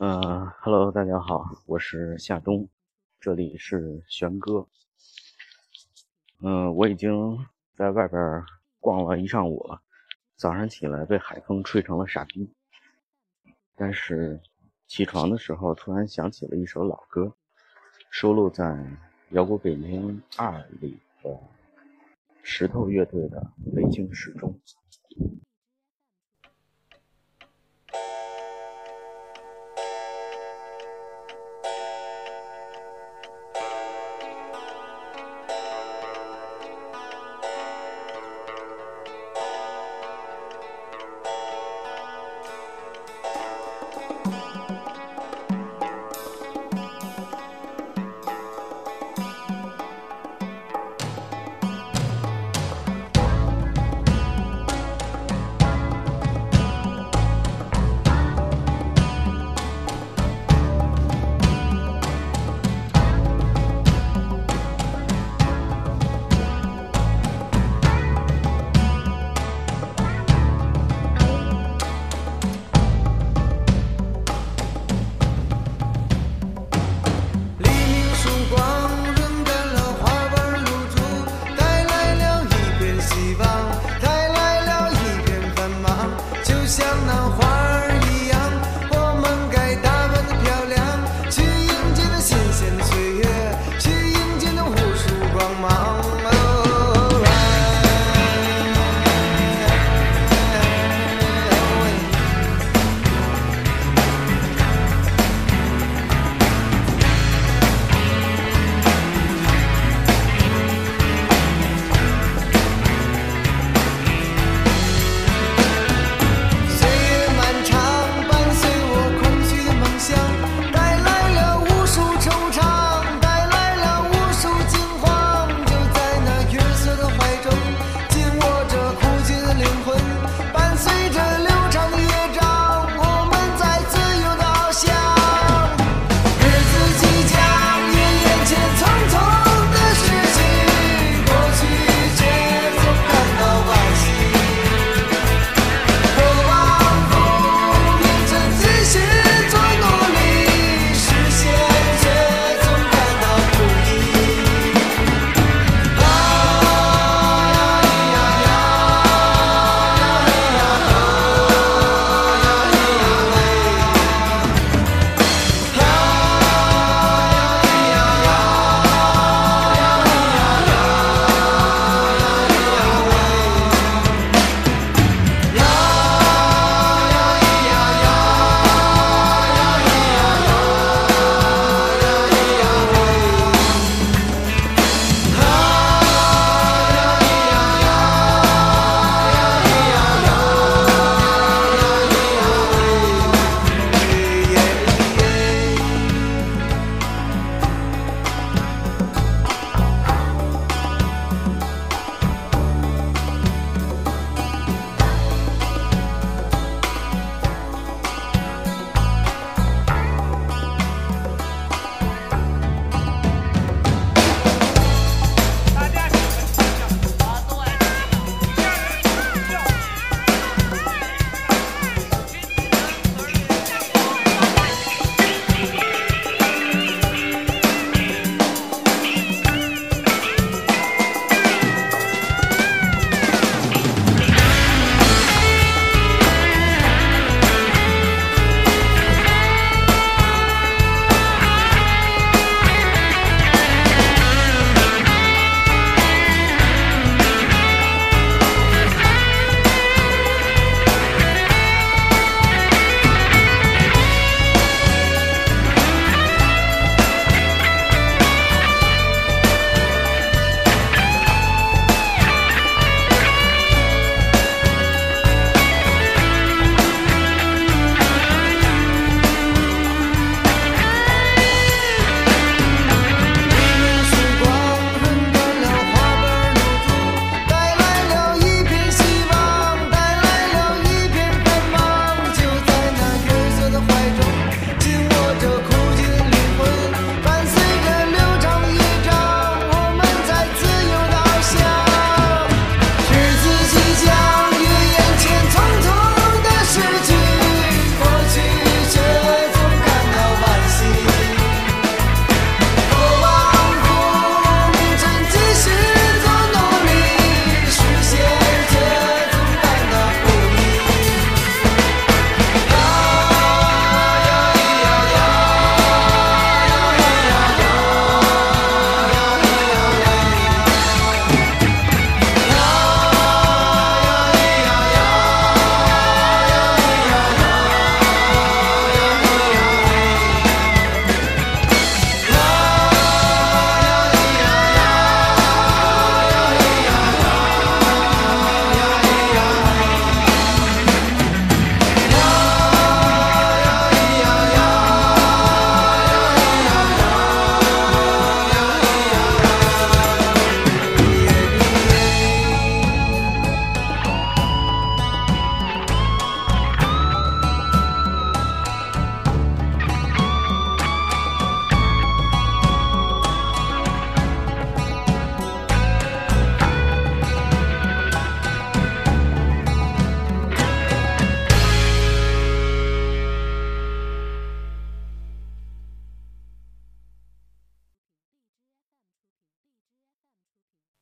嗯哈喽，大家好，我是夏冬，这里是玄哥。嗯，我已经在外边逛了一上午了，早上起来被海风吹成了傻逼，但是起床的时候突然想起了一首老歌，收录在《摇滚北京二》里的石头乐队的《北京时钟》。